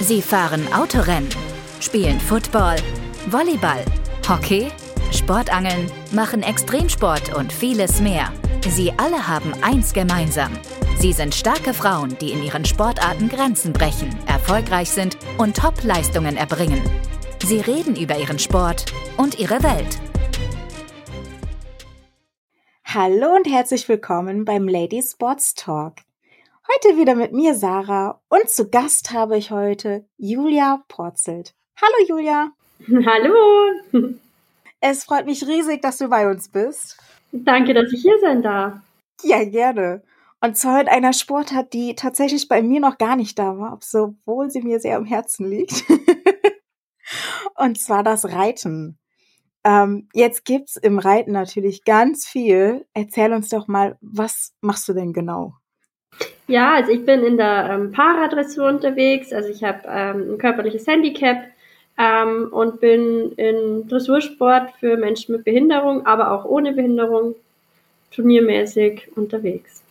Sie fahren Autorennen, spielen Football, Volleyball, Hockey, Sportangeln, machen Extremsport und vieles mehr. Sie alle haben eins gemeinsam. Sie sind starke Frauen, die in ihren Sportarten Grenzen brechen, erfolgreich sind und Top-Leistungen erbringen. Sie reden über ihren Sport und ihre Welt. Hallo und herzlich willkommen beim Lady Sports Talk. Heute wieder mit mir Sarah und zu Gast habe ich heute Julia Porzelt. Hallo Julia. Hallo. Es freut mich riesig, dass du bei uns bist. Danke, dass ich hier sein darf. Ja, gerne. Und zwar in einer Sportart, die tatsächlich bei mir noch gar nicht da war, obwohl sie mir sehr am Herzen liegt. und zwar das Reiten. Ähm, jetzt gibt's im Reiten natürlich ganz viel. Erzähl uns doch mal, was machst du denn genau? Ja, also ich bin in der ähm, Paradressur unterwegs. Also ich habe ähm, ein körperliches Handicap ähm, und bin in Dressursport für Menschen mit Behinderung, aber auch ohne Behinderung turniermäßig unterwegs.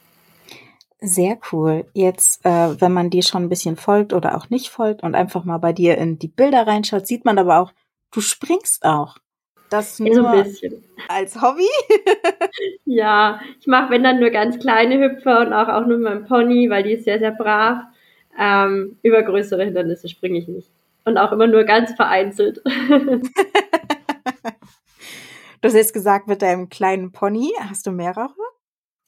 Sehr cool. Jetzt, äh, wenn man dir schon ein bisschen folgt oder auch nicht folgt und einfach mal bei dir in die Bilder reinschaut, sieht man aber auch, du springst auch. Das nur so als Hobby? ja, ich mache wenn dann nur ganz kleine Hüpfer und auch, auch nur mit meinem Pony, weil die ist sehr, sehr brav. Ähm, über größere Hindernisse springe ich nicht und auch immer nur ganz vereinzelt. du hast jetzt gesagt, mit deinem kleinen Pony hast du mehrere?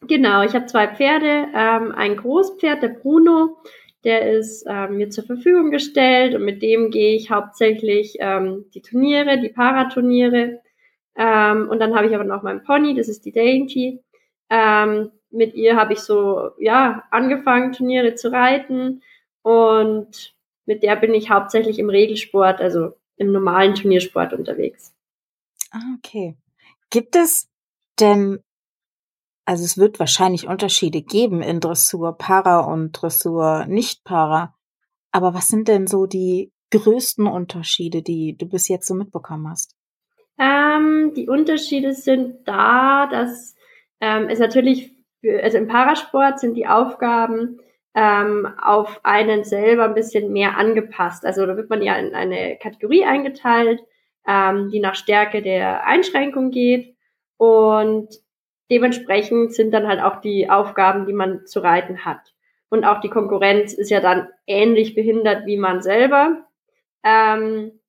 Genau, ich habe zwei Pferde, ähm, ein Großpferd, der Bruno, der ist ähm, mir zur Verfügung gestellt und mit dem gehe ich hauptsächlich ähm, die Turniere, die Paraturniere. Ähm, und dann habe ich aber noch meinen Pony, das ist die Dainty. Ähm, mit ihr habe ich so ja angefangen, Turniere zu reiten und mit der bin ich hauptsächlich im Regelsport, also im normalen Turniersport unterwegs. Ah, okay. Gibt es denn, also es wird wahrscheinlich Unterschiede geben in Dressur Para und Dressur nicht Para, aber was sind denn so die größten Unterschiede, die du bis jetzt so mitbekommen hast? Ähm, die Unterschiede sind da, dass ähm, es natürlich, für, also im Parasport sind die Aufgaben ähm, auf einen selber ein bisschen mehr angepasst. Also da wird man ja in eine Kategorie eingeteilt, ähm, die nach Stärke der Einschränkung geht und dementsprechend sind dann halt auch die Aufgaben, die man zu reiten hat. Und auch die Konkurrenz ist ja dann ähnlich behindert wie man selber. Ähm,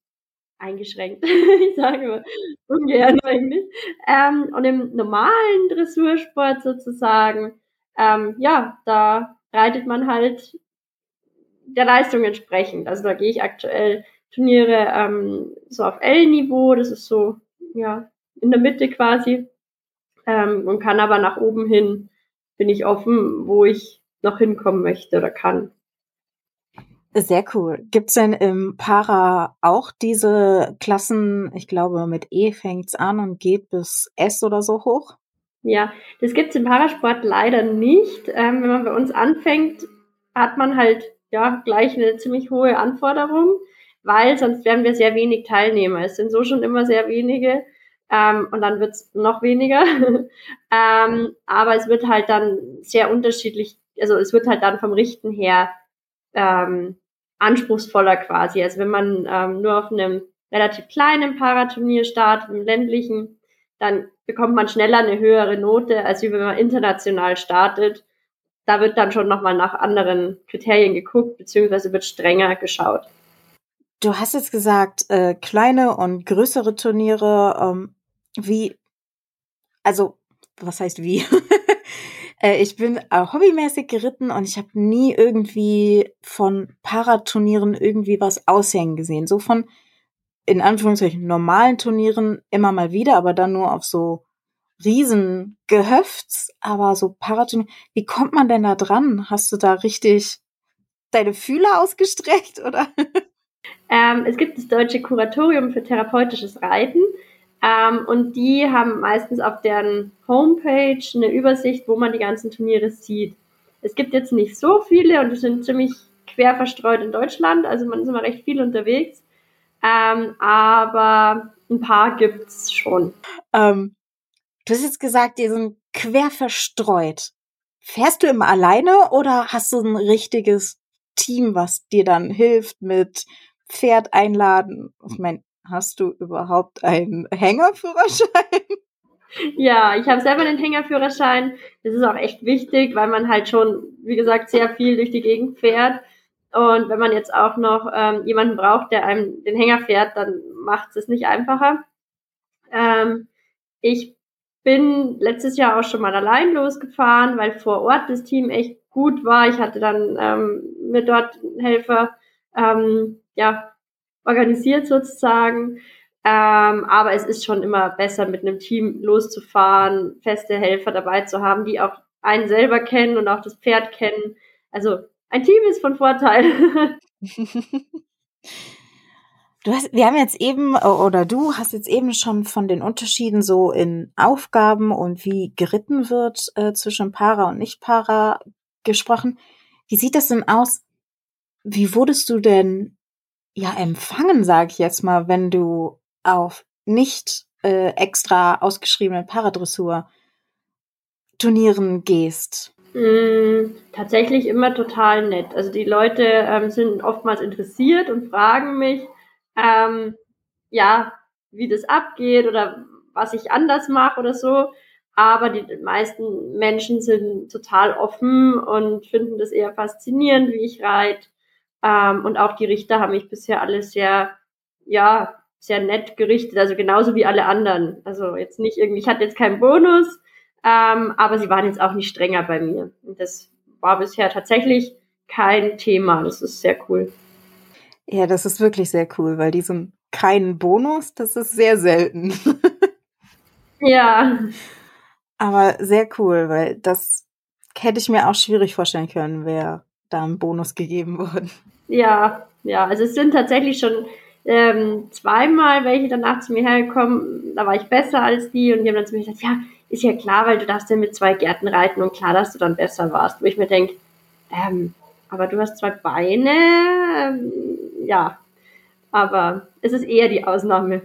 eingeschränkt, ich sage immer ungern eigentlich. Ähm, und im normalen Dressursport sozusagen, ähm, ja, da reitet man halt der Leistung entsprechend. Also da gehe ich aktuell Turniere ähm, so auf L-Niveau, das ist so, ja, in der Mitte quasi. Ähm, und kann aber nach oben hin, bin ich offen, wo ich noch hinkommen möchte oder kann. Sehr cool. Gibt's denn im Para auch diese Klassen, ich glaube mit E fängt's an und geht bis S oder so hoch? Ja, das gibt's im Parasport leider nicht. Ähm, wenn man bei uns anfängt, hat man halt ja gleich eine ziemlich hohe Anforderung, weil sonst werden wir sehr wenig Teilnehmer. Es sind so schon immer sehr wenige ähm, und dann wird's noch weniger. ähm, aber es wird halt dann sehr unterschiedlich, also es wird halt dann vom Richten her ähm, anspruchsvoller quasi. Also wenn man ähm, nur auf einem relativ kleinen Paraturnier startet, im ländlichen, dann bekommt man schneller eine höhere Note, als wenn man international startet. Da wird dann schon nochmal nach anderen Kriterien geguckt, beziehungsweise wird strenger geschaut. Du hast jetzt gesagt, äh, kleine und größere Turniere, ähm, wie, also, was heißt wie? äh, ich bin äh, hobbymäßig geritten und ich habe nie irgendwie von Paraturnieren irgendwie was aushängen gesehen. So von in Anführungszeichen normalen Turnieren immer mal wieder, aber dann nur auf so Riesengehöfts, aber so Paraturnier. Wie kommt man denn da dran? Hast du da richtig deine Fühler ausgestreckt oder? Ähm, es gibt das Deutsche Kuratorium für therapeutisches Reiten ähm, und die haben meistens auf deren Homepage eine Übersicht, wo man die ganzen Turniere sieht. Es gibt jetzt nicht so viele und die sind ziemlich quer verstreut in Deutschland, also man ist immer recht viel unterwegs. Ähm, aber ein paar gibt's schon. Ähm, du hast jetzt gesagt, die sind quer verstreut. Fährst du immer alleine oder hast du ein richtiges Team, was dir dann hilft mit Pferd einladen. Ich meine, hast du überhaupt einen Hängerführerschein? Ja, ich habe selber den Hängerführerschein. Das ist auch echt wichtig, weil man halt schon, wie gesagt, sehr viel durch die Gegend fährt. Und wenn man jetzt auch noch ähm, jemanden braucht, der einem den Hänger fährt, dann macht es nicht einfacher. Ähm, ich bin letztes Jahr auch schon mal allein losgefahren, weil vor Ort das Team echt gut war. Ich hatte dann ähm, mir dort einen Helfer ähm, ja, organisiert sozusagen. Ähm, aber es ist schon immer besser, mit einem Team loszufahren, feste Helfer dabei zu haben, die auch einen selber kennen und auch das Pferd kennen. Also ein Team ist von Vorteil. Du hast, wir haben jetzt eben, oder du hast jetzt eben schon von den Unterschieden so in Aufgaben und wie geritten wird äh, zwischen Para und Nicht-Para gesprochen. Wie sieht das denn aus? Wie wurdest du denn ja empfangen, sag ich jetzt mal, wenn du auf nicht äh, extra ausgeschriebenen Paradressur Turnieren gehst? Mm, tatsächlich immer total nett. Also die Leute ähm, sind oftmals interessiert und fragen mich, ähm, ja, wie das abgeht oder was ich anders mache oder so. Aber die meisten Menschen sind total offen und finden das eher faszinierend, wie ich reite. Ähm, und auch die Richter haben mich bisher alle sehr, ja, sehr nett gerichtet, also genauso wie alle anderen. Also jetzt nicht irgendwie, ich hatte jetzt keinen Bonus, ähm, aber sie waren jetzt auch nicht strenger bei mir. Und das war bisher tatsächlich kein Thema. Das ist sehr cool. Ja, das ist wirklich sehr cool, weil diesen keinen Bonus, das ist sehr selten. ja. Aber sehr cool, weil das hätte ich mir auch schwierig vorstellen können, wäre da ein Bonus gegeben worden. Ja, ja, also es sind tatsächlich schon ähm, zweimal welche danach zu mir hergekommen, da war ich besser als die und die haben dann zu mir gesagt, ja, ist ja klar, weil du darfst ja mit zwei Gärten reiten und klar, dass du dann besser warst. Wo ich mir denke, ähm, aber du hast zwei Beine, ähm, ja, aber es ist eher die Ausnahme.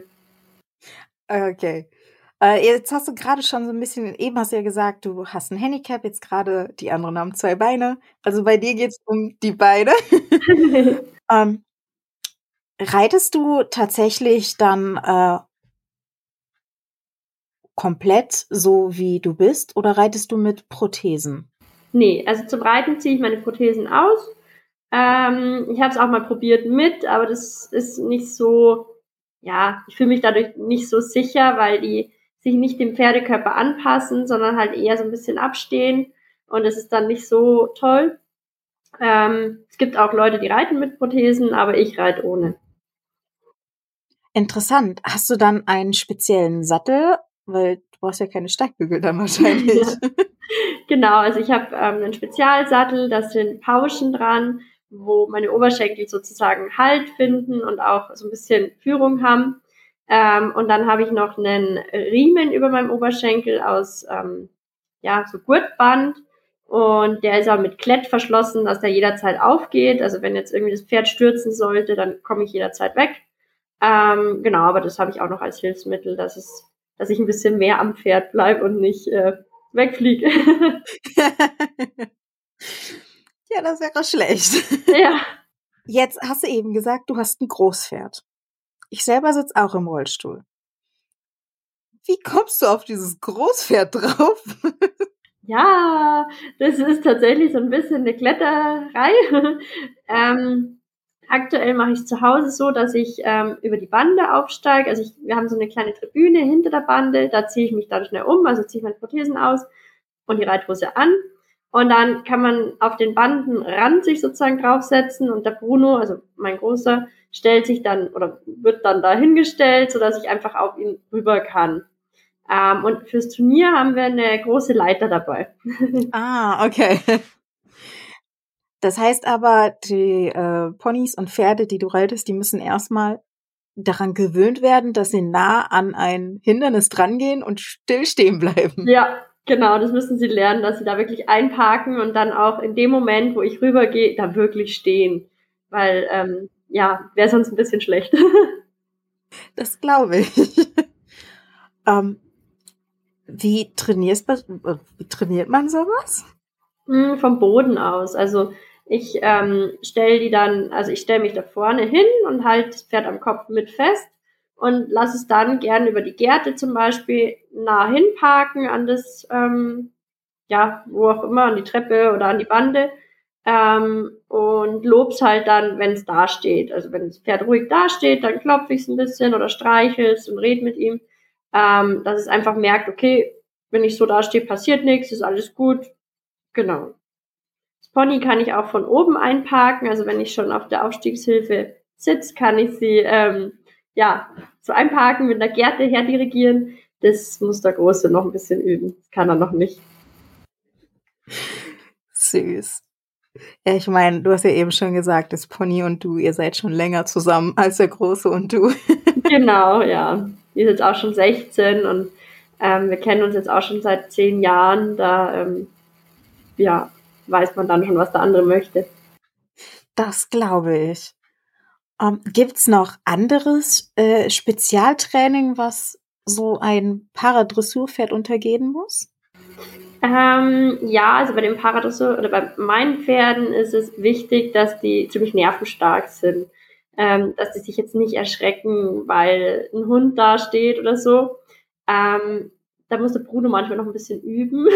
Okay. Äh, jetzt hast du gerade schon so ein bisschen, eben hast du ja gesagt, du hast ein Handicap, jetzt gerade die anderen haben zwei Beine. Also bei dir geht es um die Beine. ähm, reitest du tatsächlich dann äh, komplett so, wie du bist, oder reitest du mit Prothesen? Nee, also zum Reiten ziehe ich meine Prothesen aus. Ähm, ich habe es auch mal probiert mit, aber das ist nicht so, ja, ich fühle mich dadurch nicht so sicher, weil die sich nicht dem Pferdekörper anpassen, sondern halt eher so ein bisschen abstehen. Und es ist dann nicht so toll. Ähm, es gibt auch Leute, die reiten mit Prothesen, aber ich reite ohne. Interessant. Hast du dann einen speziellen Sattel? Weil du brauchst ja keine Steigbügel dann wahrscheinlich. genau, also ich habe ähm, einen Spezialsattel, da sind Pauschen dran, wo meine Oberschenkel sozusagen Halt finden und auch so ein bisschen Führung haben. Ähm, und dann habe ich noch einen Riemen über meinem Oberschenkel aus ähm, ja, so Gurtband. Und der ist auch mit Klett verschlossen, dass der jederzeit aufgeht. Also wenn jetzt irgendwie das Pferd stürzen sollte, dann komme ich jederzeit weg. Ähm, genau, aber das habe ich auch noch als Hilfsmittel, dass es, dass ich ein bisschen mehr am Pferd bleibe und nicht äh, wegfliege. ja, das wäre schlecht. Ja. Jetzt hast du eben gesagt, du hast ein Großpferd. Ich selber sitze auch im Rollstuhl. Wie kommst du auf dieses Großpferd drauf? ja, das ist tatsächlich so ein bisschen eine Kletterei. ähm, Aktuell mache ich zu Hause so, dass ich ähm, über die Bande aufsteige. Also ich, wir haben so eine kleine Tribüne hinter der Bande, da ziehe ich mich dann schnell um, also ziehe ich meine Prothesen aus und die Reithose an. Und dann kann man auf den Bandenrand sich sozusagen draufsetzen und der Bruno, also mein Großer, stellt sich dann oder wird dann dahingestellt, sodass ich einfach auf ihn rüber kann. Ähm, und fürs Turnier haben wir eine große Leiter dabei. ah, okay. Das heißt aber, die äh, Ponys und Pferde, die du reitest, die müssen erstmal daran gewöhnt werden, dass sie nah an ein Hindernis drangehen und still stehen bleiben. Ja, genau, das müssen sie lernen, dass sie da wirklich einparken und dann auch in dem Moment, wo ich rübergehe, da wirklich stehen. Weil, ähm, ja, wäre sonst ein bisschen schlecht. das glaube ich. ähm, wie trainierst, wie trainiert man sowas? Hm, vom Boden aus. Also Ich ähm, stelle die dann, also ich stelle mich da vorne hin und halte das Pferd am Kopf mit fest und lasse es dann gern über die Gärte zum Beispiel nah hinparken an das, ähm, ja, wo auch immer, an die Treppe oder an die Bande ähm, und lob's halt dann, wenn es da steht. Also wenn das Pferd ruhig dasteht, dann klopfe ich es ein bisschen oder streichel's und red mit ihm, ähm, dass es einfach merkt, okay, wenn ich so dastehe, passiert nichts, ist alles gut. Genau. Das Pony kann ich auch von oben einparken, also wenn ich schon auf der Aufstiegshilfe sitze, kann ich sie ähm, ja so einparken mit einer Gerte herdirigieren. Das muss der Große noch ein bisschen üben. Das kann er noch nicht. Süß. Ja, ich meine, du hast ja eben schon gesagt, das Pony und du, ihr seid schon länger zusammen als der Große und du. genau, ja. Die ist jetzt auch schon 16 und ähm, wir kennen uns jetzt auch schon seit zehn Jahren. Da ähm, ja, weiß man dann schon, was der andere möchte. Das glaube ich. Ähm, Gibt es noch anderes äh, Spezialtraining, was so ein Paradressurpferd untergehen muss? Ähm, ja, also bei dem Paradressur oder bei meinen Pferden ist es wichtig, dass die ziemlich nervenstark sind. Ähm, dass die sich jetzt nicht erschrecken, weil ein Hund da steht oder so. Ähm, da muss der Bruno manchmal noch ein bisschen üben.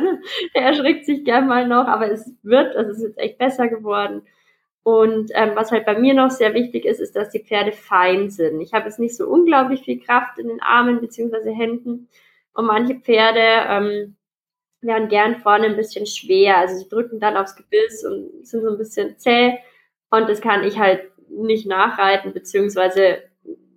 er erschrickt sich gern mal noch, aber es wird, also es ist jetzt echt besser geworden. Und ähm, was halt bei mir noch sehr wichtig ist, ist, dass die Pferde fein sind. Ich habe jetzt nicht so unglaublich viel Kraft in den Armen beziehungsweise Händen. Und manche Pferde ähm, werden gern vorne ein bisschen schwer. Also sie drücken dann aufs Gebiss und sind so ein bisschen zäh. Und das kann ich halt nicht nachreiten, beziehungsweise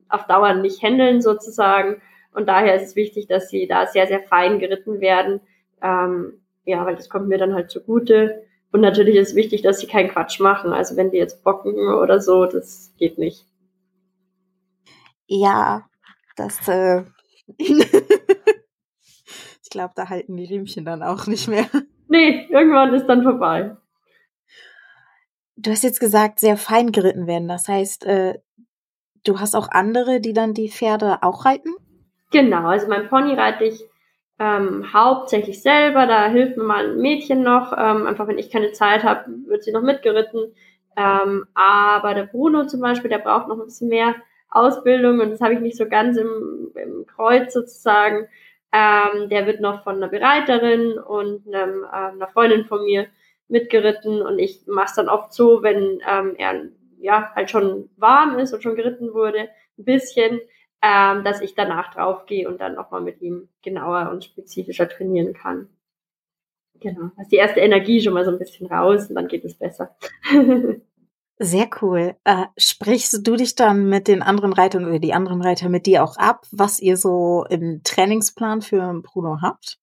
auf Dauer nicht handeln sozusagen. Und daher ist es wichtig, dass sie da sehr, sehr fein geritten werden. Ähm, ja, weil das kommt mir dann halt zugute. Und natürlich ist es wichtig, dass sie keinen Quatsch machen. Also wenn die jetzt bocken oder so, das geht nicht. Ja, das äh, Ich glaube, da halten die Riemchen dann auch nicht mehr. Nee, irgendwann ist dann vorbei. Du hast jetzt gesagt, sehr fein geritten werden. Das heißt, äh, du hast auch andere, die dann die Pferde auch reiten? Genau, also mein Pony reite ich ähm, hauptsächlich selber. Da hilft mir mal ein Mädchen noch. Ähm, einfach wenn ich keine Zeit habe, wird sie noch mitgeritten. Ähm, aber der Bruno zum Beispiel, der braucht noch ein bisschen mehr Ausbildung und das habe ich nicht so ganz im, im Kreuz sozusagen. Ähm, der wird noch von einer Bereiterin und einem, äh, einer Freundin von mir mitgeritten und ich mache es dann oft so, wenn ähm, er ja halt schon warm ist und schon geritten wurde, ein bisschen, ähm, dass ich danach draufgehe und dann nochmal mit ihm genauer und spezifischer trainieren kann. Genau, ist die erste Energie schon mal so ein bisschen raus und dann geht es besser. Sehr cool. Äh, sprichst du dich dann mit den anderen Reitern oder die anderen Reiter mit dir auch ab, was ihr so im Trainingsplan für Bruno habt?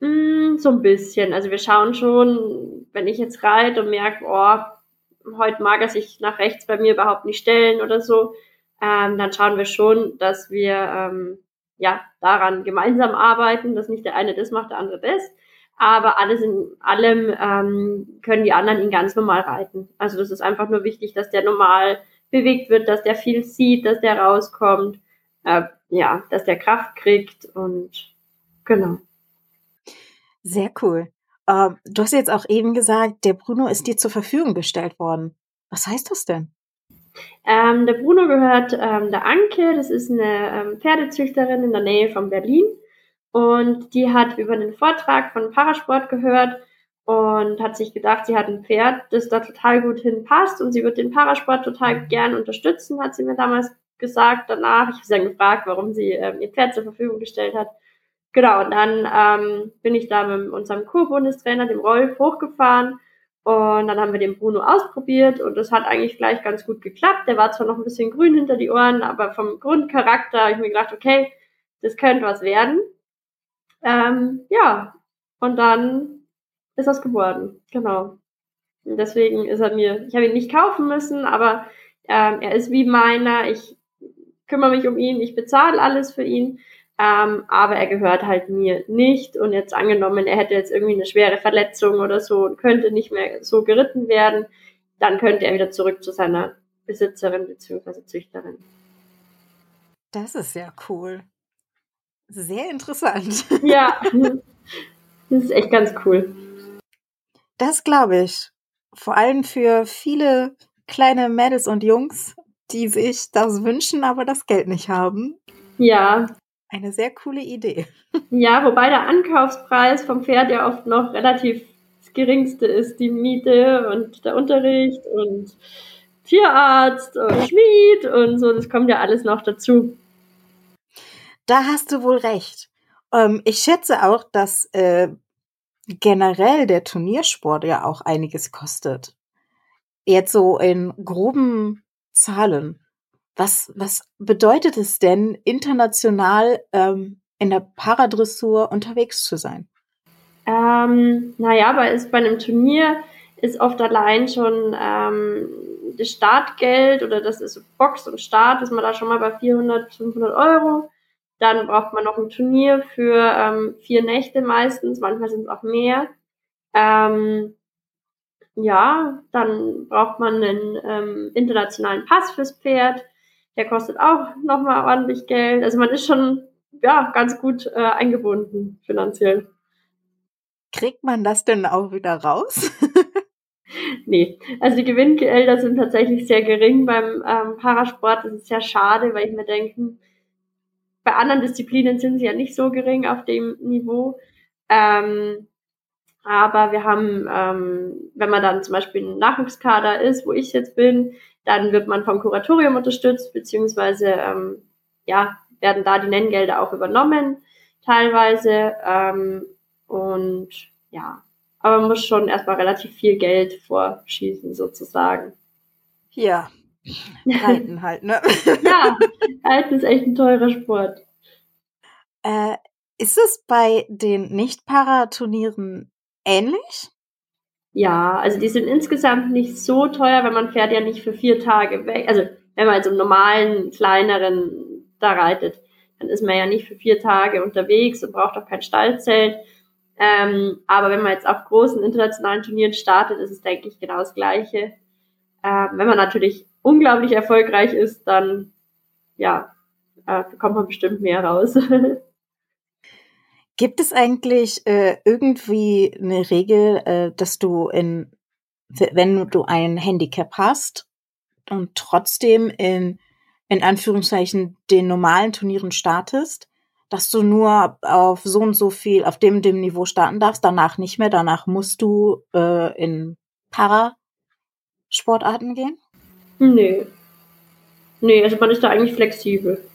Mm, so ein bisschen. Also wir schauen schon, wenn ich jetzt reite und merke, oh, heute mag er sich nach rechts bei mir überhaupt nicht stellen oder so, ähm, dann schauen wir schon, dass wir ähm, ja daran gemeinsam arbeiten, dass nicht der eine das macht, der andere das aber alles in allem ähm, können die anderen ihn ganz normal reiten. Also das ist einfach nur wichtig, dass der normal bewegt wird, dass der viel sieht, dass der rauskommt, äh, ja, dass der Kraft kriegt und genau. Sehr cool. Uh, du hast jetzt auch eben gesagt, der Bruno ist dir zur Verfügung gestellt worden. Was heißt das denn? Ähm, der Bruno gehört ähm, der Anke, das ist eine ähm, Pferdezüchterin in der Nähe von Berlin. Und die hat über einen Vortrag von Parasport gehört und hat sich gedacht, sie hat ein Pferd, das da total gut hinpasst und sie wird den Parasport total gern unterstützen, hat sie mir damals gesagt. Danach, ich habe sie dann gefragt, warum sie ähm, ihr Pferd zur Verfügung gestellt hat. Genau, und dann ähm, bin ich da mit unserem Co-Bundestrainer, dem Rolf, hochgefahren und dann haben wir den Bruno ausprobiert und das hat eigentlich gleich ganz gut geklappt. Der war zwar noch ein bisschen grün hinter die Ohren, aber vom Grundcharakter habe ich mir gedacht, okay, das könnte was werden. Ähm, ja, und dann ist das geworden. Genau. Und deswegen ist er mir, ich habe ihn nicht kaufen müssen, aber ähm, er ist wie meiner. Ich kümmere mich um ihn, ich bezahle alles für ihn. Ähm, aber er gehört halt mir nicht. Und jetzt angenommen, er hätte jetzt irgendwie eine schwere Verletzung oder so und könnte nicht mehr so geritten werden, dann könnte er wieder zurück zu seiner Besitzerin bzw. Züchterin. Das ist ja cool. Sehr interessant. Ja, das ist echt ganz cool. Das glaube ich. vor allem für viele kleine Mädels und Jungs, die sich das wünschen, aber das Geld nicht haben. Ja. Eine sehr coole Idee. Ja, wobei der Ankaufspreis vom Pferd ja oft noch relativ das geringste ist. Die Miete und der Unterricht und Tierarzt und Schmied und so, das kommt ja alles noch dazu. Da hast du wohl recht. Ähm, ich schätze auch, dass äh, generell der Turniersport ja auch einiges kostet. Jetzt so in groben Zahlen. Was, was bedeutet es denn, international ähm, in der Paradressur unterwegs zu sein? Ähm, naja, aber ist bei einem Turnier ist oft allein schon ähm, das Startgeld oder das ist Box und Start, ist man da schon mal bei 400, 500 Euro. Dann braucht man noch ein Turnier für ähm, vier Nächte meistens, manchmal sind es auch mehr. Ähm, ja, dann braucht man einen ähm, internationalen Pass fürs Pferd. Der kostet auch nochmal ordentlich Geld. Also man ist schon ja ganz gut äh, eingebunden finanziell. Kriegt man das denn auch wieder raus? nee, also die Gewinngelder sind tatsächlich sehr gering beim ähm, Parasport. Das ist sehr schade, weil ich mir denke, bei anderen Disziplinen sind sie ja nicht so gering auf dem Niveau. Ähm, aber wir haben, ähm, wenn man dann zum Beispiel ein Nachwuchskader ist, wo ich jetzt bin, dann wird man vom Kuratorium unterstützt, beziehungsweise ähm, ja, werden da die Nenngelder auch übernommen, teilweise. Ähm, und ja, aber man muss schon erstmal relativ viel Geld vorschießen, sozusagen. Ja, Reiten halt, ne? ja, Reiten ist echt ein teurer Sport. Äh, ist es bei den Nicht-Paraturnieren ähnlich? Ja, also die sind insgesamt nicht so teuer, weil man fährt ja nicht für vier Tage weg. Also wenn man jetzt im normalen, kleineren da reitet, dann ist man ja nicht für vier Tage unterwegs und braucht auch kein Stallzelt. Ähm, aber wenn man jetzt auf großen internationalen Turnieren startet, ist es, denke ich, genau das Gleiche. Ähm, wenn man natürlich unglaublich erfolgreich ist, dann ja, äh, bekommt man bestimmt mehr raus. Gibt es eigentlich äh, irgendwie eine Regel, äh, dass du in, wenn du ein Handicap hast und trotzdem in, in Anführungszeichen den normalen Turnieren startest, dass du nur auf so und so viel, auf dem dem Niveau starten darfst, danach nicht mehr, danach musst du äh, in Parasportarten gehen? Nee. Nee, also man ist da eigentlich flexibel.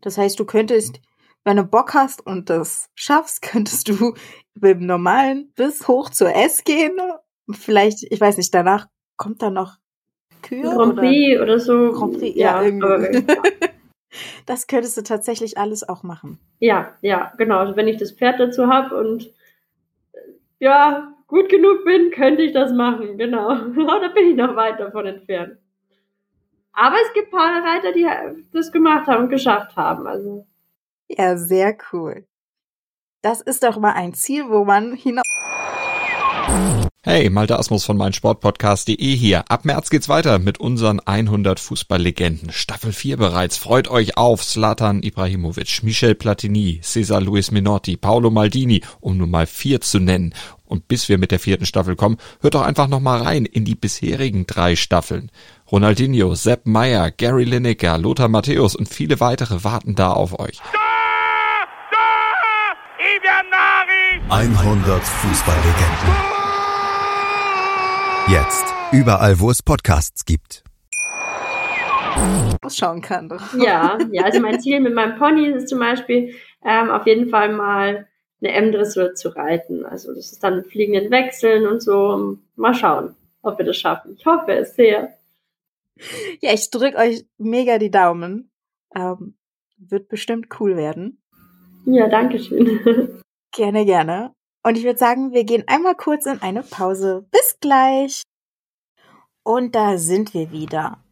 Das heißt, du könntest, wenn du Bock hast und das schaffst, könntest du mit dem normalen bis hoch zur S gehen. Vielleicht, ich weiß nicht, danach kommt da noch Kühe Grand Prix oder, oder so. Grand Prix, ja, ja irgendwie. das könntest du tatsächlich alles auch machen. Ja, ja, genau. Also wenn ich das Pferd dazu habe und ja, gut genug bin, könnte ich das machen, genau. Da bin ich noch weit davon entfernt. Aber es gibt paar Reiter, die das gemacht haben und geschafft haben. Also. Ja, sehr cool. Das ist doch mal ein Ziel, wo man hinaus. Hey, Malte Asmus von meinsportpodcast.de hier. Ab März geht's weiter mit unseren 100 Fußballlegenden. Staffel 4 bereits. Freut euch auf Slatan Ibrahimovic, Michel Platini, Cesar Luis Minotti, Paolo Maldini, um nur mal vier zu nennen. Und bis wir mit der vierten Staffel kommen, hört doch einfach noch mal rein in die bisherigen drei Staffeln. Ronaldinho, Sepp Meyer, Gary Lineker, Lothar Matthäus und viele weitere warten da auf euch. 100 Fußballlegenden. Jetzt überall, wo es Podcasts gibt. Schauen kann. Ja, ja, also mein Ziel mit meinem Pony ist zum Beispiel ähm, auf jeden Fall mal eine M-Dressur zu reiten. Also das ist dann fliegenden Wechseln und so. Mal schauen, ob wir das schaffen. Ich hoffe es sehr. Ja, ich drücke euch mega die Daumen. Ähm, wird bestimmt cool werden. Ja, danke schön. Gerne, gerne. Und ich würde sagen, wir gehen einmal kurz in eine Pause. Bis gleich. Und da sind wir wieder.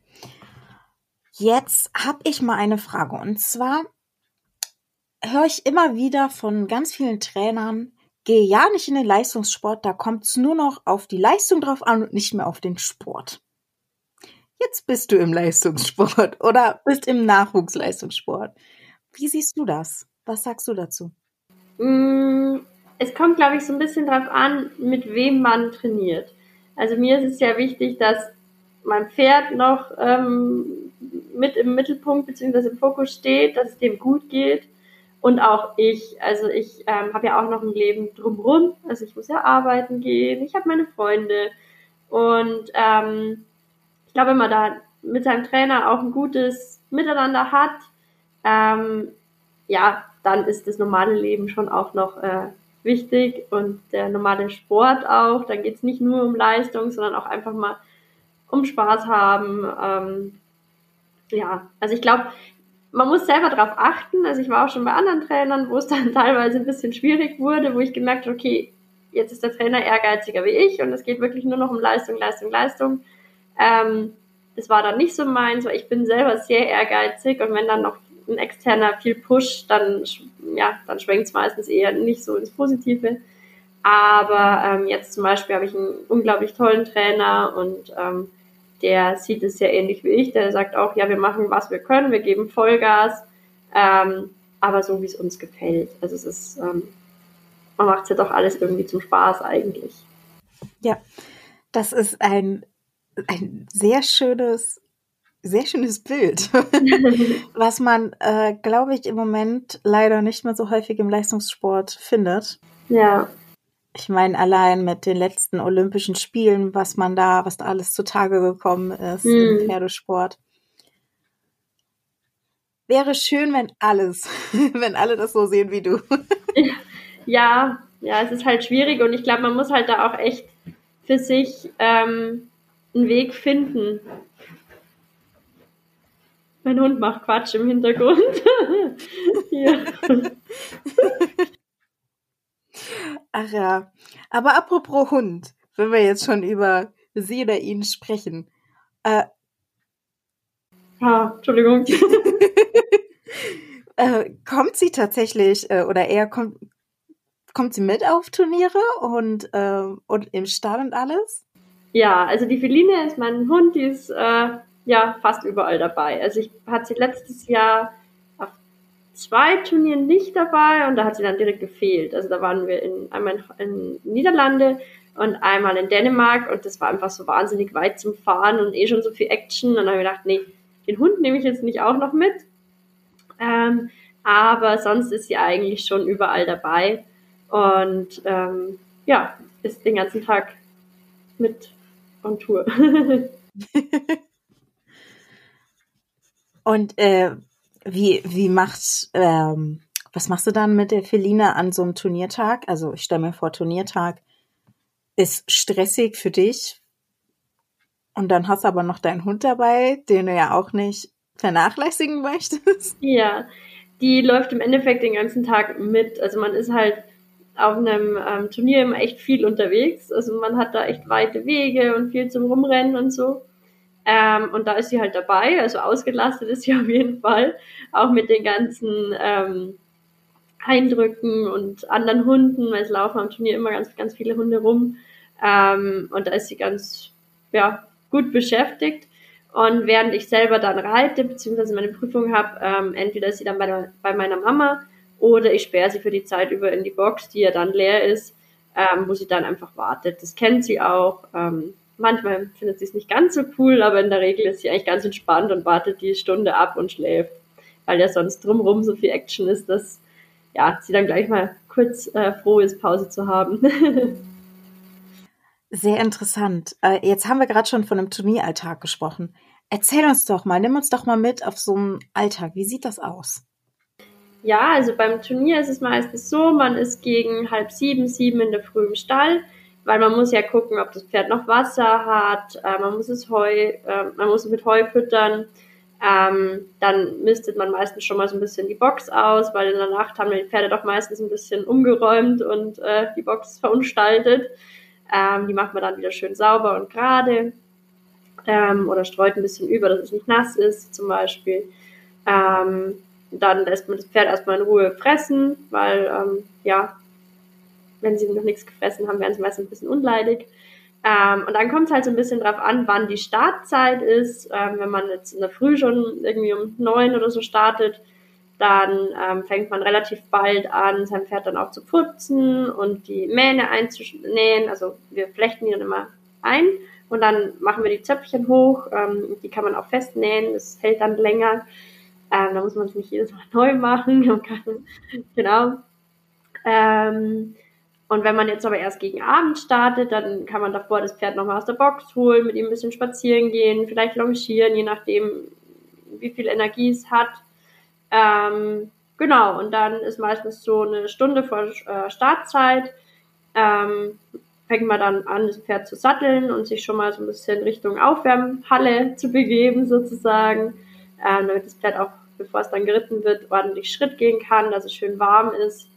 Jetzt habe ich mal eine Frage. Und zwar höre ich immer wieder von ganz vielen Trainern, geh ja nicht in den Leistungssport, da kommt es nur noch auf die Leistung drauf an und nicht mehr auf den Sport. Jetzt bist du im Leistungssport oder bist im Nachwuchsleistungssport. Wie siehst du das? Was sagst du dazu? Mm, es kommt, glaube ich, so ein bisschen drauf an, mit wem man trainiert. Also mir ist es sehr wichtig, dass mein Pferd noch ähm, mit im Mittelpunkt bzw. im Fokus steht, dass es dem gut geht und auch ich. Also ich ähm, habe ja auch noch ein Leben drumherum. Also ich muss ja arbeiten gehen, ich habe meine Freunde und ähm, ich glaube, wenn man da mit seinem Trainer auch ein gutes Miteinander hat, ähm, ja, dann ist das normale Leben schon auch noch äh, wichtig und der normale Sport auch. Dann geht es nicht nur um Leistung, sondern auch einfach mal um Spaß haben. Ähm, ja, also ich glaube, man muss selber darauf achten. Also ich war auch schon bei anderen Trainern, wo es dann teilweise ein bisschen schwierig wurde, wo ich gemerkt habe, okay, jetzt ist der Trainer ehrgeiziger wie ich und es geht wirklich nur noch um Leistung, Leistung, Leistung. Ähm, das war dann nicht so meins, weil ich bin selber sehr ehrgeizig und wenn dann noch ein externer viel pusht, dann, ja, dann schwenkt es meistens eher nicht so ins Positive. Aber ähm, jetzt zum Beispiel habe ich einen unglaublich tollen Trainer und ähm, der sieht es sehr ähnlich wie ich. Der sagt auch, ja, wir machen, was wir können, wir geben Vollgas, ähm, aber so, wie es uns gefällt. Also es ist, ähm, man macht es ja doch alles irgendwie zum Spaß eigentlich. Ja, das ist ein, ein sehr schönes, sehr schönes Bild, was man, äh, glaube ich, im Moment leider nicht mehr so häufig im Leistungssport findet. Ja. Ich meine, allein mit den letzten Olympischen Spielen, was man da, was da alles zutage gekommen ist mhm. im Pferdesport. Wäre schön, wenn alles, wenn alle das so sehen wie du. ja, ja, es ist halt schwierig und ich glaube, man muss halt da auch echt für sich ähm, einen Weg finden. Mein Hund macht Quatsch im Hintergrund. Ach ja. Aber apropos Hund, wenn wir jetzt schon über sie oder ihn sprechen. Äh, ah, Entschuldigung. äh, kommt sie tatsächlich, äh, oder er kommt, kommt sie mit auf Turniere und, äh, und im Stall und alles? Ja, also die Feline ist mein Hund, die ist äh, ja fast überall dabei. Also ich hatte sie letztes Jahr zwei Turnieren nicht dabei und da hat sie dann direkt gefehlt. Also da waren wir in, einmal in, in Niederlande und einmal in Dänemark und das war einfach so wahnsinnig weit zum Fahren und eh schon so viel Action. Und dann habe ich gedacht, nee, den Hund nehme ich jetzt nicht auch noch mit. Ähm, aber sonst ist sie eigentlich schon überall dabei und ähm, ja, ist den ganzen Tag mit on Tour. und äh, wie, wie macht, ähm, was machst du dann mit der Feline an so einem Turniertag? Also ich stelle mir vor, Turniertag ist stressig für dich. Und dann hast du aber noch deinen Hund dabei, den du ja auch nicht vernachlässigen möchtest. Ja, die läuft im Endeffekt den ganzen Tag mit. Also man ist halt auf einem ähm, Turnier immer echt viel unterwegs. Also man hat da echt weite Wege und viel zum Rumrennen und so. Ähm, und da ist sie halt dabei, also ausgelastet ist sie auf jeden Fall, auch mit den ganzen ähm, Eindrücken und anderen Hunden, weil es laufen am Turnier immer ganz, ganz viele Hunde rum. Ähm, und da ist sie ganz ja, gut beschäftigt. Und während ich selber dann reite, beziehungsweise meine Prüfung habe, ähm, entweder ist sie dann bei, der, bei meiner Mama oder ich sperre sie für die Zeit über in die Box, die ja dann leer ist, ähm, wo sie dann einfach wartet. Das kennt sie auch. Ähm, Manchmal findet sie es nicht ganz so cool, aber in der Regel ist sie eigentlich ganz entspannt und wartet die Stunde ab und schläft, weil ja sonst drumherum so viel Action ist, dass ja, sie dann gleich mal kurz äh, froh ist, Pause zu haben. Sehr interessant. Äh, jetzt haben wir gerade schon von einem Turnieralltag gesprochen. Erzähl uns doch mal, nimm uns doch mal mit auf so einen Alltag. Wie sieht das aus? Ja, also beim Turnier ist es meistens so, man ist gegen halb sieben, sieben in der Früh im Stall weil man muss ja gucken, ob das Pferd noch Wasser hat, äh, man muss es Heu, äh, man muss es mit Heu füttern, ähm, dann mistet man meistens schon mal so ein bisschen die Box aus, weil in der Nacht haben die Pferde doch meistens ein bisschen umgeräumt und äh, die Box verunstaltet. Ähm, die macht man dann wieder schön sauber und gerade ähm, oder streut ein bisschen über, dass es nicht nass ist zum Beispiel. Ähm, dann lässt man das Pferd erstmal in Ruhe fressen, weil ähm, ja, wenn sie noch nichts gefressen haben, werden sie meistens ein bisschen unleidig. Ähm, und dann kommt es halt so ein bisschen drauf an, wann die Startzeit ist. Ähm, wenn man jetzt in der Früh schon irgendwie um neun oder so startet, dann ähm, fängt man relativ bald an, sein Pferd dann auch zu putzen und die Mähne einzunähen. Also wir flechten die dann immer ein und dann machen wir die Zöpfchen hoch. Ähm, die kann man auch festnähen, das hält dann länger. Ähm, da muss man es nicht jedes Mal neu machen. genau. Und wenn man jetzt aber erst gegen Abend startet, dann kann man davor das Pferd nochmal aus der Box holen, mit ihm ein bisschen spazieren gehen, vielleicht longieren, je nachdem, wie viel Energie es hat. Ähm, genau, und dann ist meistens so eine Stunde vor äh, Startzeit, ähm, fängt man dann an, das Pferd zu satteln und sich schon mal so ein bisschen Richtung Aufwärmhalle zu begeben, sozusagen, ähm, damit das Pferd auch, bevor es dann geritten wird, ordentlich Schritt gehen kann, dass es schön warm ist.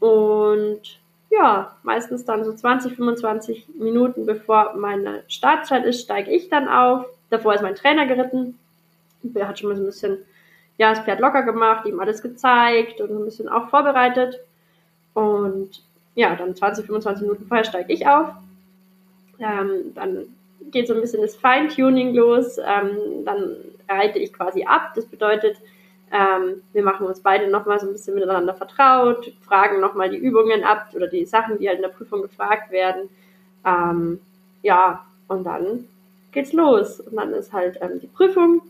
Und ja, meistens dann so 20, 25 Minuten bevor meine Startzeit ist, steige ich dann auf. Davor ist mein Trainer geritten. Der hat schon mal so ein bisschen, ja, das Pferd locker gemacht, ihm alles gezeigt und ein bisschen auch vorbereitet. Und ja, dann 20, 25 Minuten vorher steige ich auf. Ähm, dann geht so ein bisschen das Feintuning los. Ähm, dann reite ich quasi ab. Das bedeutet, ähm, wir machen uns beide nochmal so ein bisschen miteinander vertraut, fragen nochmal die Übungen ab oder die Sachen, die halt in der Prüfung gefragt werden. Ähm, ja, und dann geht's los. Und dann ist halt ähm, die Prüfung.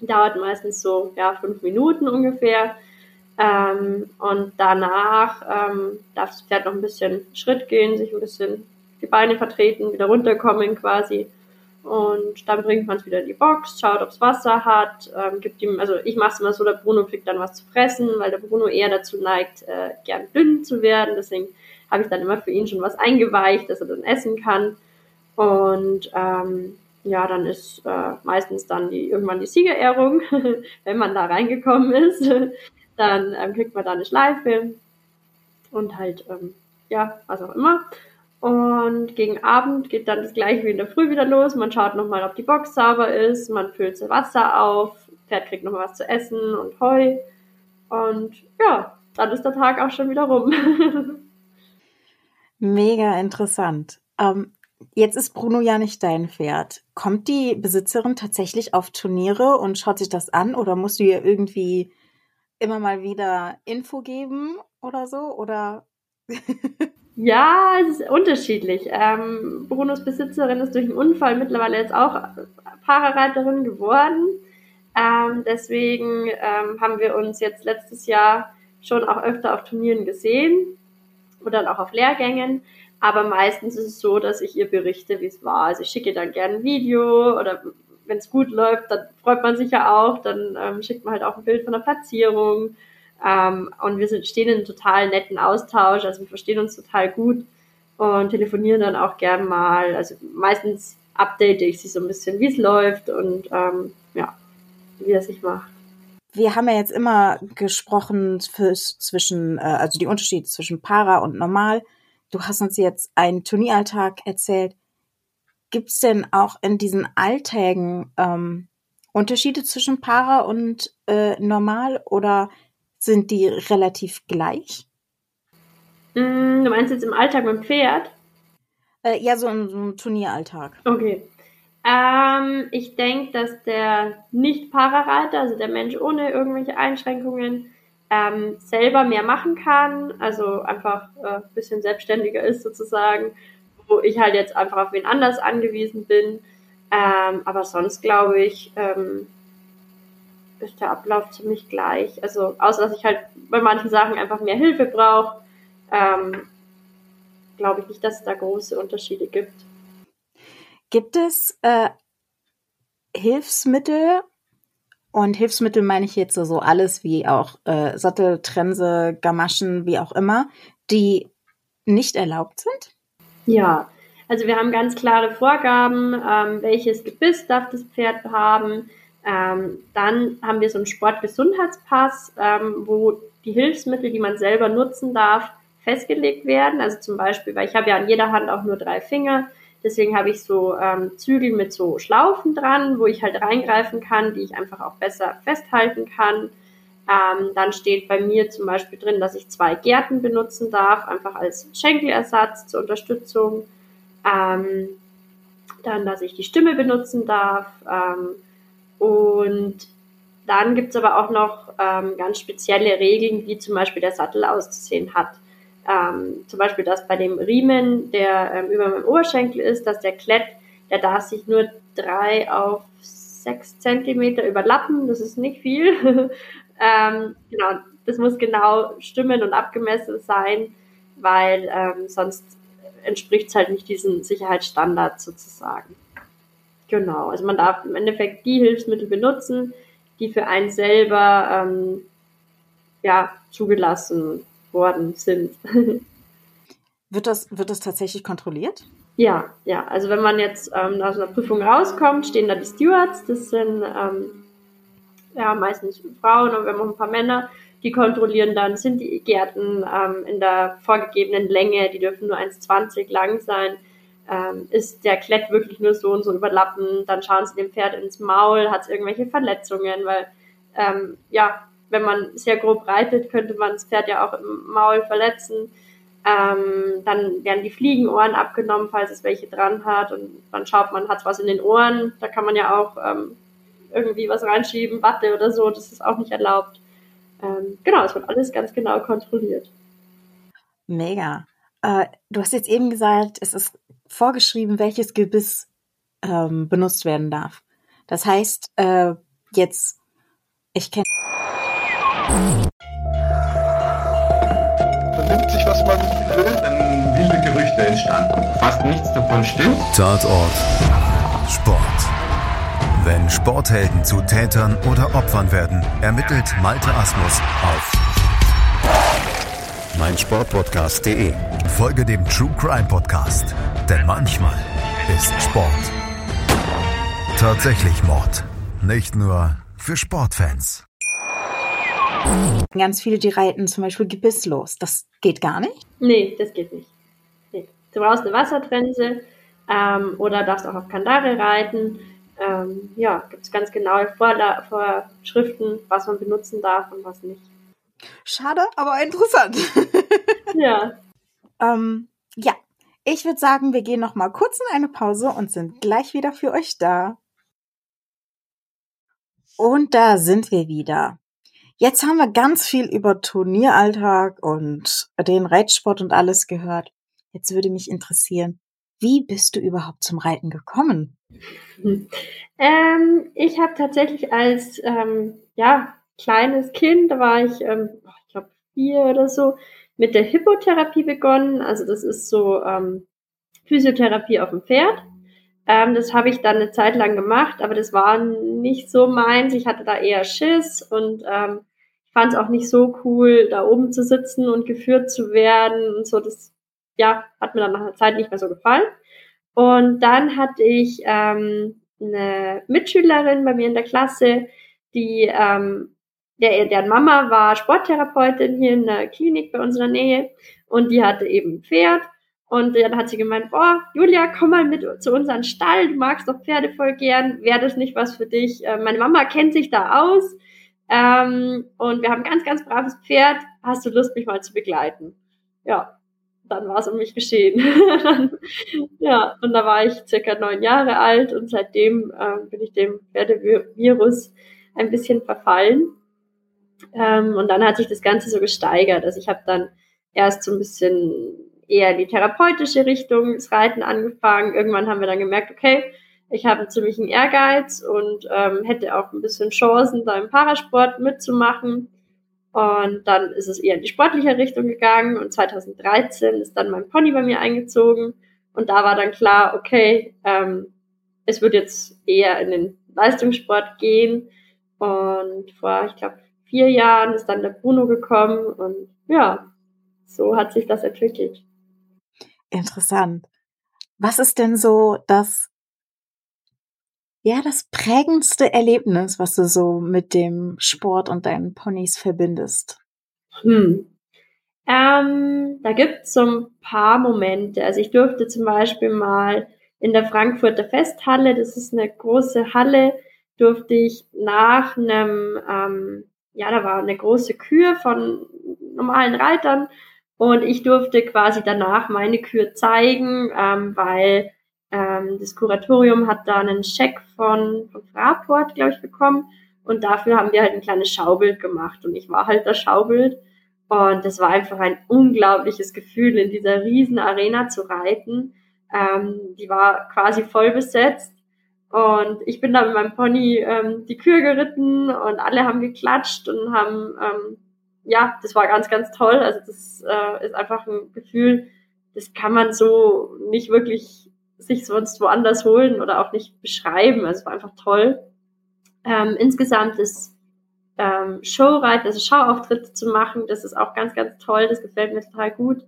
Dauert meistens so ja, fünf Minuten ungefähr. Ähm, und danach ähm, darf das Pferd noch ein bisschen Schritt gehen, sich ein bisschen die Beine vertreten, wieder runterkommen quasi. Und dann bringt man es wieder in die Box, schaut, ob es Wasser hat, ähm, gibt ihm, also ich mache es immer so, der Bruno kriegt dann was zu fressen, weil der Bruno eher dazu neigt, äh, gern dünn zu werden. Deswegen habe ich dann immer für ihn schon was eingeweicht, dass er dann essen kann. Und ähm, ja, dann ist äh, meistens dann die irgendwann die Siegerehrung, wenn man da reingekommen ist. Dann ähm, kriegt man da eine Schleife und halt, ähm, ja, was auch immer. Und gegen Abend geht dann das gleiche wie in der Früh wieder los. Man schaut nochmal, ob die Box sauber ist, man füllt so Wasser auf, Pferd kriegt nochmal was zu essen und Heu. Und ja, dann ist der Tag auch schon wieder rum. Mega interessant. Ähm, jetzt ist Bruno ja nicht dein Pferd. Kommt die Besitzerin tatsächlich auf Turniere und schaut sich das an oder musst du ihr irgendwie immer mal wieder Info geben oder so? Oder? ja, es ist unterschiedlich. Ähm, Brunos Besitzerin ist durch einen Unfall mittlerweile jetzt auch Fahrerreiterin geworden. Ähm, deswegen ähm, haben wir uns jetzt letztes Jahr schon auch öfter auf Turnieren gesehen oder auch auf Lehrgängen. Aber meistens ist es so, dass ich ihr berichte, wie es war. Also ich schicke dann gerne ein Video oder wenn es gut läuft, dann freut man sich ja auch. Dann ähm, schickt man halt auch ein Bild von der Platzierung. Ähm, und wir sind, stehen in total netten Austausch. Also wir verstehen uns total gut und telefonieren dann auch gern mal. Also meistens update ich sie so ein bisschen, wie es läuft und ähm, ja, wie er sich macht. Wir haben ja jetzt immer gesprochen zwischen, äh, also die Unterschiede zwischen Para und Normal. Du hast uns jetzt einen Turnieralltag erzählt. Gibt es denn auch in diesen Alltägen ähm, Unterschiede zwischen Para und äh, Normal oder sind die relativ gleich? Mm, du meinst jetzt im Alltag mit dem Pferd? Äh, ja, so so ein Turnieralltag. Okay. Ähm, ich denke, dass der Nicht-Parareiter, also der Mensch ohne irgendwelche Einschränkungen, ähm, selber mehr machen kann, also einfach äh, ein bisschen selbstständiger ist sozusagen wo ich halt jetzt einfach auf wen anders angewiesen bin. Ähm, aber sonst glaube ich, ähm, ist der Ablauf ziemlich gleich. Also außer dass ich halt bei manchen Sachen einfach mehr Hilfe brauche, ähm, glaube ich nicht, dass es da große Unterschiede gibt. Gibt es äh, Hilfsmittel? Und Hilfsmittel meine ich jetzt so alles wie auch äh, Sattel, Trense, Gamaschen, wie auch immer, die nicht erlaubt sind? Ja, also wir haben ganz klare Vorgaben, ähm, welches Gebiss darf das Pferd haben. Ähm, dann haben wir so einen Sportgesundheitspass, ähm, wo die Hilfsmittel, die man selber nutzen darf, festgelegt werden. Also zum Beispiel, weil ich habe ja an jeder Hand auch nur drei Finger, deswegen habe ich so ähm, Zügel mit so Schlaufen dran, wo ich halt reingreifen kann, die ich einfach auch besser festhalten kann. Ähm, dann steht bei mir zum Beispiel drin, dass ich zwei Gärten benutzen darf, einfach als Schenkelersatz zur Unterstützung. Ähm, dann, dass ich die Stimme benutzen darf. Ähm, und dann gibt es aber auch noch ähm, ganz spezielle Regeln, wie zum Beispiel der Sattel auszusehen hat. ähm, zum Beispiel, dass bei dem Riemen, der ähm, über meinem Oberschenkel ist, dass der Klett, der darf sich nur drei auf sechs Zentimeter überlappen. Das ist nicht viel. ähm, genau, das muss genau stimmen und abgemessen sein, weil ähm, sonst entspricht es halt nicht diesen Sicherheitsstandards sozusagen. Genau, also man darf im Endeffekt die Hilfsmittel benutzen, die für einen selber ähm, ja, zugelassen worden sind. wird, das, wird das tatsächlich kontrolliert? Ja, ja. Also wenn man jetzt ähm, aus einer Prüfung rauskommt, stehen da die Stewards, das sind ähm, ja meistens Frauen und wir haben auch ein paar Männer, die kontrollieren dann, sind die Gärten ähm, in der vorgegebenen Länge, die dürfen nur 1,20 lang sein, ähm, ist der Klett wirklich nur so und so überlappen, dann schauen sie dem Pferd ins Maul, hat es irgendwelche Verletzungen, weil ähm, ja, wenn man sehr grob reitet, könnte man das Pferd ja auch im Maul verletzen. Ähm, dann werden die Fliegenohren abgenommen, falls es welche dran hat. Und dann schaut man, hat es was in den Ohren. Da kann man ja auch ähm, irgendwie was reinschieben, Watte oder so. Das ist auch nicht erlaubt. Ähm, genau, es wird alles ganz genau kontrolliert. Mega. Äh, du hast jetzt eben gesagt, es ist vorgeschrieben, welches Gebiss ähm, benutzt werden darf. Das heißt, äh, jetzt, ich kenne Vernimmt sich, was man will, dann wilde Gerüchte entstanden. Fast nichts davon stimmt. Tatort. Sport. Wenn Sporthelden zu Tätern oder Opfern werden, ermittelt Malte Asmus auf meinsportpodcast.de. Folge dem True Crime Podcast, denn manchmal ist Sport tatsächlich Mord. Nicht nur für Sportfans. Ganz viele, die reiten zum Beispiel gebisslos. Das geht gar nicht? Nee, das geht nicht. Nee. Du brauchst eine Wassertrense ähm, oder darfst auch auf Kandare reiten. Ähm, ja, gibt es ganz genaue Vorla Vorschriften, was man benutzen darf und was nicht. Schade, aber interessant. ja. ähm, ja, ich würde sagen, wir gehen noch mal kurz in eine Pause und sind gleich wieder für euch da. Und da sind wir wieder. Jetzt haben wir ganz viel über Turnieralltag und den Reitsport und alles gehört. Jetzt würde mich interessieren, wie bist du überhaupt zum Reiten gekommen? Ähm, ich habe tatsächlich als ähm, ja, kleines Kind, da war ich, ähm, ich glaube, vier oder so, mit der Hippotherapie begonnen. Also das ist so ähm, Physiotherapie auf dem Pferd. Ähm, das habe ich dann eine Zeit lang gemacht, aber das war nicht so meins. Ich hatte da eher Schiss und ähm, ich fand es auch nicht so cool, da oben zu sitzen und geführt zu werden und so. Das ja, hat mir dann nach einer Zeit nicht mehr so gefallen. Und dann hatte ich ähm, eine Mitschülerin bei mir in der Klasse, die ähm, der, deren Mama war Sporttherapeutin hier in der Klinik bei uns in der Nähe und die hatte eben ein Pferd und dann hat sie gemeint, boah, Julia, komm mal mit zu unserem Stall, du magst doch Pferde voll gern, wäre das nicht was für dich? Äh, meine Mama kennt sich da aus ähm, und wir haben ganz, ganz braves Pferd, hast du Lust, mich mal zu begleiten? Ja, dann war es um mich geschehen. ja, und da war ich circa neun Jahre alt und seitdem ähm, bin ich dem Pferdevirus ein bisschen verfallen. Ähm, und dann hat sich das Ganze so gesteigert. Also ich habe dann erst so ein bisschen eher in die therapeutische Richtung das Reiten angefangen. Irgendwann haben wir dann gemerkt, okay, ich habe einen ziemlichen Ehrgeiz und ähm, hätte auch ein bisschen Chancen, da im Parasport mitzumachen. Und dann ist es eher in die sportliche Richtung gegangen und 2013 ist dann mein Pony bei mir eingezogen und da war dann klar, okay, ähm, es wird jetzt eher in den Leistungssport gehen und vor, ich glaube, vier Jahren ist dann der Bruno gekommen und ja, so hat sich das entwickelt. Interessant. Was ist denn so das, ja, das prägendste Erlebnis, was du so mit dem Sport und deinen Ponys verbindest? Hm. Ähm, da gibt es so ein paar Momente. Also ich durfte zum Beispiel mal in der Frankfurter Festhalle, das ist eine große Halle, durfte ich nach einem, ähm, ja, da war eine große Kür von normalen Reitern und ich durfte quasi danach meine Kür zeigen, ähm, weil ähm, das Kuratorium hat da einen Scheck von, von Fraport, glaube ich, bekommen. Und dafür haben wir halt ein kleines Schaubild gemacht. Und ich war halt das Schaubild. Und das war einfach ein unglaubliches Gefühl, in dieser riesen Arena zu reiten. Ähm, die war quasi voll besetzt. Und ich bin da mit meinem Pony ähm, die Kür geritten und alle haben geklatscht und haben, ähm, ja, das war ganz, ganz toll. Also das äh, ist einfach ein Gefühl, das kann man so nicht wirklich sich sonst woanders holen oder auch nicht beschreiben. Also es war einfach toll. Ähm, insgesamt ist ähm, Showreiten, also Schauauftritte zu machen, das ist auch ganz, ganz toll. Das gefällt mir total gut.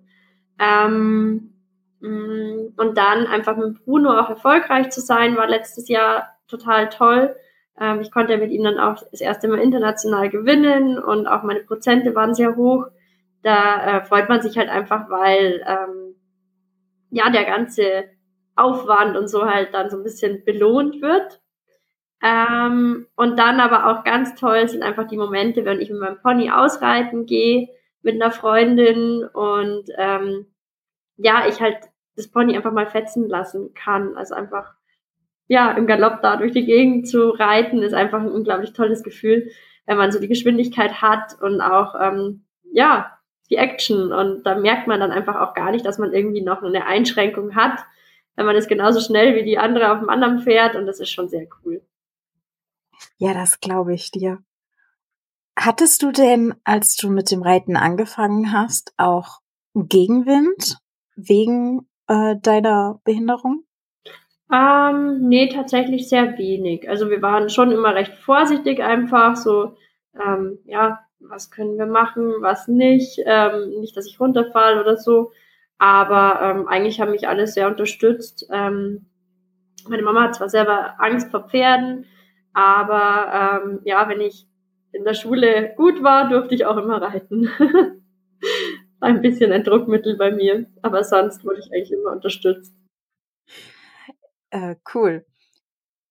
Ähm, und dann einfach mit Bruno auch erfolgreich zu sein, war letztes Jahr total toll. Ähm, ich konnte mit ihm dann auch das erste Mal international gewinnen und auch meine Prozente waren sehr hoch. Da äh, freut man sich halt einfach, weil ähm, ja der ganze Aufwand und so halt dann so ein bisschen belohnt wird. Ähm, und dann aber auch ganz toll sind einfach die Momente, wenn ich mit meinem Pony ausreiten gehe, mit einer Freundin und ähm, ja, ich halt das Pony einfach mal fetzen lassen kann. Also einfach, ja, im Galopp da durch die Gegend zu reiten, ist einfach ein unglaublich tolles Gefühl, wenn man so die Geschwindigkeit hat und auch, ähm, ja, die Action. Und da merkt man dann einfach auch gar nicht, dass man irgendwie noch eine Einschränkung hat, wenn man ist genauso schnell wie die andere auf dem anderen Pferd und das ist schon sehr cool. Ja, das glaube ich dir. Hattest du denn, als du mit dem Reiten angefangen hast, auch Gegenwind wegen äh, deiner Behinderung? Ähm, nee, tatsächlich sehr wenig. Also wir waren schon immer recht vorsichtig einfach, so, ähm, ja, was können wir machen, was nicht, ähm, nicht, dass ich runterfall oder so. Aber ähm, eigentlich haben mich alle sehr unterstützt. Ähm, meine Mama hat zwar selber Angst vor Pferden, aber ähm, ja, wenn ich in der Schule gut war, durfte ich auch immer reiten. ein bisschen ein Druckmittel bei mir, aber sonst wurde ich eigentlich immer unterstützt. Äh, cool.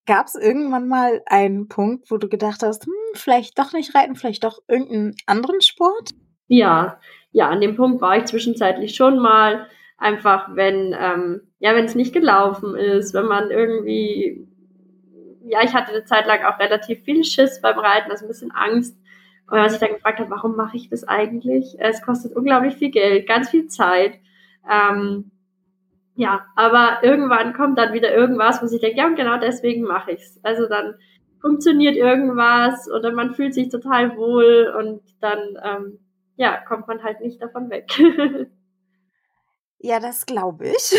Gab es irgendwann mal einen Punkt, wo du gedacht hast, hm, vielleicht doch nicht reiten, vielleicht doch irgendeinen anderen Sport? Ja, ja, an dem Punkt war ich zwischenzeitlich schon mal. Einfach, wenn, ähm, ja, wenn es nicht gelaufen ist, wenn man irgendwie, ja, ich hatte eine Zeit lang auch relativ viel Schiss beim Reiten, also ein bisschen Angst. Und als ich dann gefragt habe, warum mache ich das eigentlich? Es kostet unglaublich viel Geld, ganz viel Zeit. Ähm, ja, aber irgendwann kommt dann wieder irgendwas, wo ich denke, ja, und genau deswegen mache ich's. Also dann funktioniert irgendwas oder man fühlt sich total wohl und dann ähm, ja, kommt man halt nicht davon weg. ja, das glaube ich.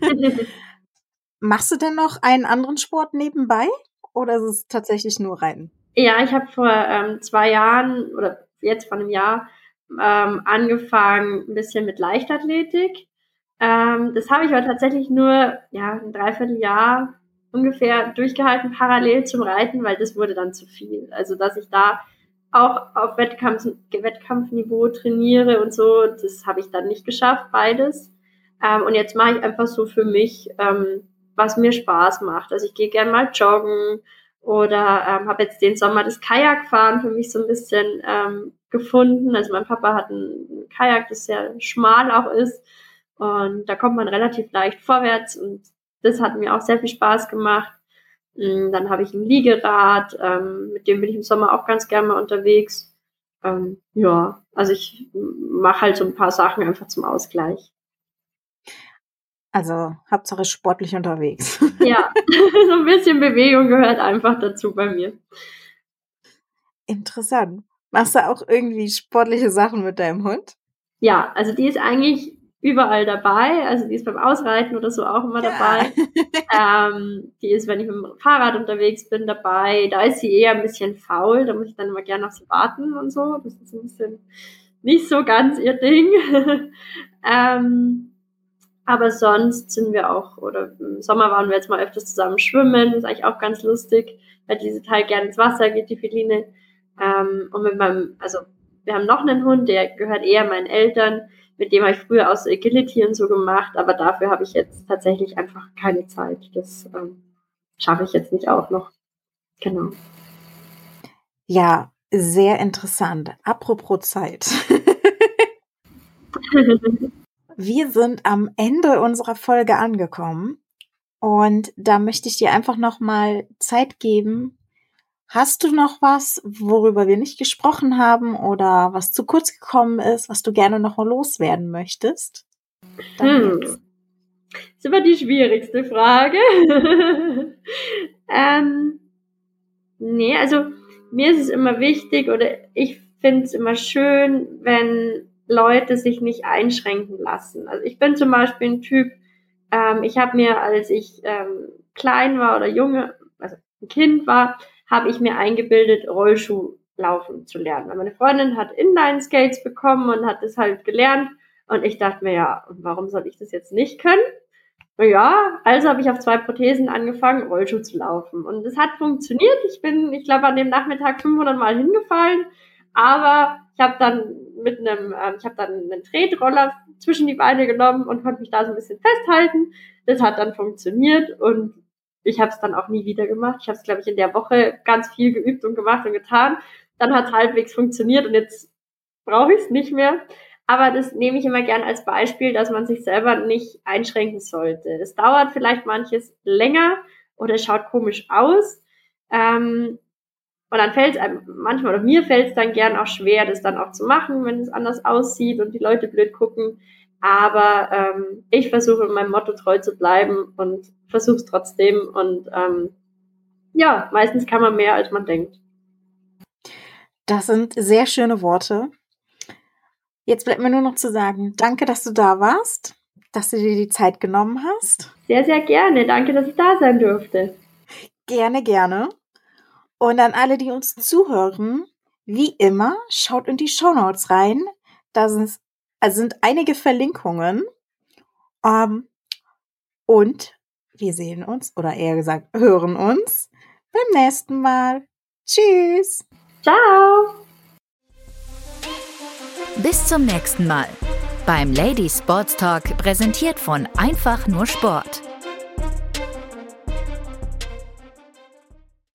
Machst du denn noch einen anderen Sport nebenbei oder ist es tatsächlich nur Reiten? Ja, ich habe vor ähm, zwei Jahren oder jetzt vor einem Jahr ähm, angefangen ein bisschen mit Leichtathletik. Ähm, das habe ich aber tatsächlich nur ja ein Dreivierteljahr ungefähr durchgehalten parallel zum Reiten, weil das wurde dann zu viel. Also dass ich da auch auf Wettkampf, Wettkampfniveau trainiere und so. Das habe ich dann nicht geschafft, beides. Ähm, und jetzt mache ich einfach so für mich, ähm, was mir Spaß macht. Also ich gehe gerne mal joggen oder ähm, habe jetzt den Sommer das Kajakfahren für mich so ein bisschen ähm, gefunden. Also mein Papa hat ein Kajak, das sehr schmal auch ist. Und da kommt man relativ leicht vorwärts und das hat mir auch sehr viel Spaß gemacht. Mm, dann habe ich ein Liegerad, ähm, mit dem bin ich im Sommer auch ganz gerne mal unterwegs. Ähm, ja, also ich mache halt so ein paar Sachen einfach zum Ausgleich. Also Hauptsache sportlich unterwegs. Ja, so ein bisschen Bewegung gehört einfach dazu bei mir. Interessant. Machst du auch irgendwie sportliche Sachen mit deinem Hund? Ja, also die ist eigentlich überall dabei. Also die ist beim Ausreiten oder so auch immer ja. dabei. ähm, die ist, wenn ich mit dem Fahrrad unterwegs bin, dabei. Da ist sie eher ein bisschen faul. Da muss ich dann immer gerne auf sie warten und so. Das ist ein bisschen nicht so ganz ihr Ding. ähm, aber sonst sind wir auch, oder im Sommer waren wir jetzt mal öfters zusammen schwimmen. Das ist eigentlich auch ganz lustig, weil diese Teil gerne ins Wasser geht, die Feline. Ähm, und mit meinem, also wir haben noch einen Hund, der gehört eher meinen Eltern mit dem habe ich früher aus Agility und so gemacht, aber dafür habe ich jetzt tatsächlich einfach keine Zeit. Das ähm, schaffe ich jetzt nicht auch noch. Genau. Ja, sehr interessant. Apropos Zeit. Wir sind am Ende unserer Folge angekommen und da möchte ich dir einfach noch mal Zeit geben, Hast du noch was, worüber wir nicht gesprochen haben oder was zu kurz gekommen ist, was du gerne noch mal loswerden möchtest? Hm. Das ist immer die schwierigste Frage. ähm, nee, also mir ist es immer wichtig oder ich finde es immer schön, wenn Leute sich nicht einschränken lassen. Also ich bin zum Beispiel ein Typ, ähm, ich habe mir, als ich ähm, klein war oder junge, also ein Kind war, habe ich mir eingebildet, Rollschuh laufen zu lernen. Weil meine Freundin hat Inline-Skates bekommen und hat das halt gelernt. Und ich dachte mir, ja, warum soll ich das jetzt nicht können? Ja, also habe ich auf zwei Prothesen angefangen, Rollschuh zu laufen. Und es hat funktioniert. Ich bin, ich glaube, an dem Nachmittag 500 Mal hingefallen. Aber ich habe dann mit einem, äh, ich habe dann einen Tretroller zwischen die Beine genommen und konnte mich da so ein bisschen festhalten. Das hat dann funktioniert und ich habe es dann auch nie wieder gemacht. Ich habe es, glaube ich, in der Woche ganz viel geübt und gemacht und getan. Dann hat es halbwegs funktioniert und jetzt brauche ich es nicht mehr. Aber das nehme ich immer gern als Beispiel, dass man sich selber nicht einschränken sollte. Es dauert vielleicht manches länger oder schaut komisch aus. Ähm, und dann fällt es einem manchmal, oder mir fällt es dann gern auch schwer, das dann auch zu machen, wenn es anders aussieht und die Leute blöd gucken. Aber ähm, ich versuche meinem Motto treu zu bleiben und versuche es trotzdem. Und ähm, ja, meistens kann man mehr, als man denkt. Das sind sehr schöne Worte. Jetzt bleibt mir nur noch zu sagen, danke, dass du da warst, dass du dir die Zeit genommen hast. Sehr, sehr gerne. Danke, dass ich da sein durfte. Gerne, gerne. Und an alle, die uns zuhören, wie immer, schaut in die Show Notes rein. Da sind, also sind einige Verlinkungen. Ähm, und wir sehen uns, oder eher gesagt, hören uns beim nächsten Mal. Tschüss. Ciao. Bis zum nächsten Mal beim Lady Sports Talk, präsentiert von Einfach nur Sport.